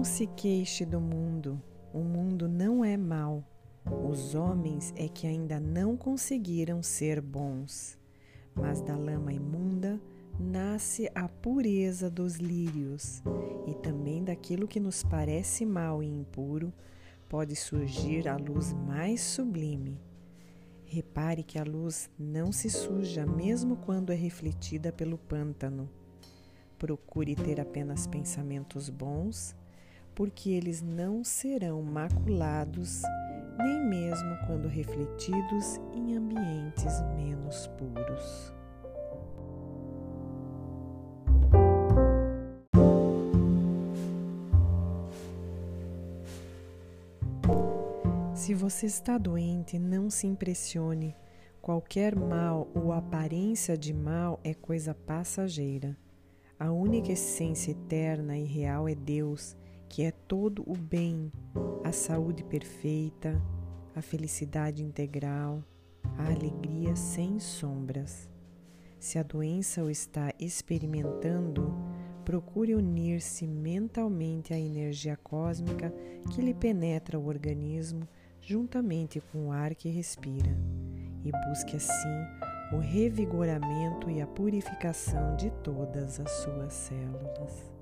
Não se queixe do mundo, o mundo não é mau. Os homens é que ainda não conseguiram ser bons. Mas da lama imunda nasce a pureza dos lírios, e também daquilo que nos parece mal e impuro pode surgir a luz mais sublime. Repare que a luz não se suja mesmo quando é refletida pelo pântano. Procure ter apenas pensamentos bons, porque eles não serão maculados, nem mesmo quando refletidos em ambientes menos puros. Se você está doente, não se impressione. Qualquer mal ou aparência de mal é coisa passageira. A única essência eterna e real é Deus, que é todo o bem, a saúde perfeita, a felicidade integral, a alegria sem sombras. Se a doença o está experimentando, procure unir-se mentalmente à energia cósmica que lhe penetra o organismo juntamente com o ar que respira, e busque assim o revigoramento e a purificação de todas as suas células.